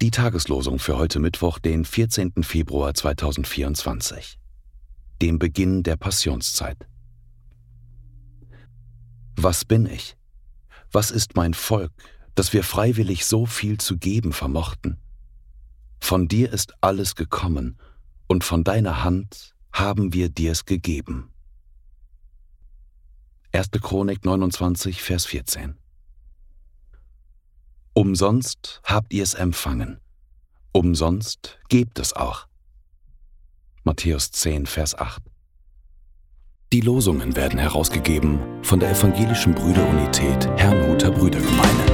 Die Tageslosung für heute Mittwoch, den 14. Februar 2024, dem Beginn der Passionszeit. Was bin ich? Was ist mein Volk, dass wir freiwillig so viel zu geben vermochten? Von dir ist alles gekommen, und von deiner Hand haben wir dir's gegeben. 1. Chronik 29, Vers 14. Umsonst habt ihr es empfangen, umsonst gebt es auch. Matthäus 10, Vers 8. Die Losungen werden herausgegeben von der Evangelischen Brüderunität Herrnhuter Brüdergemeine.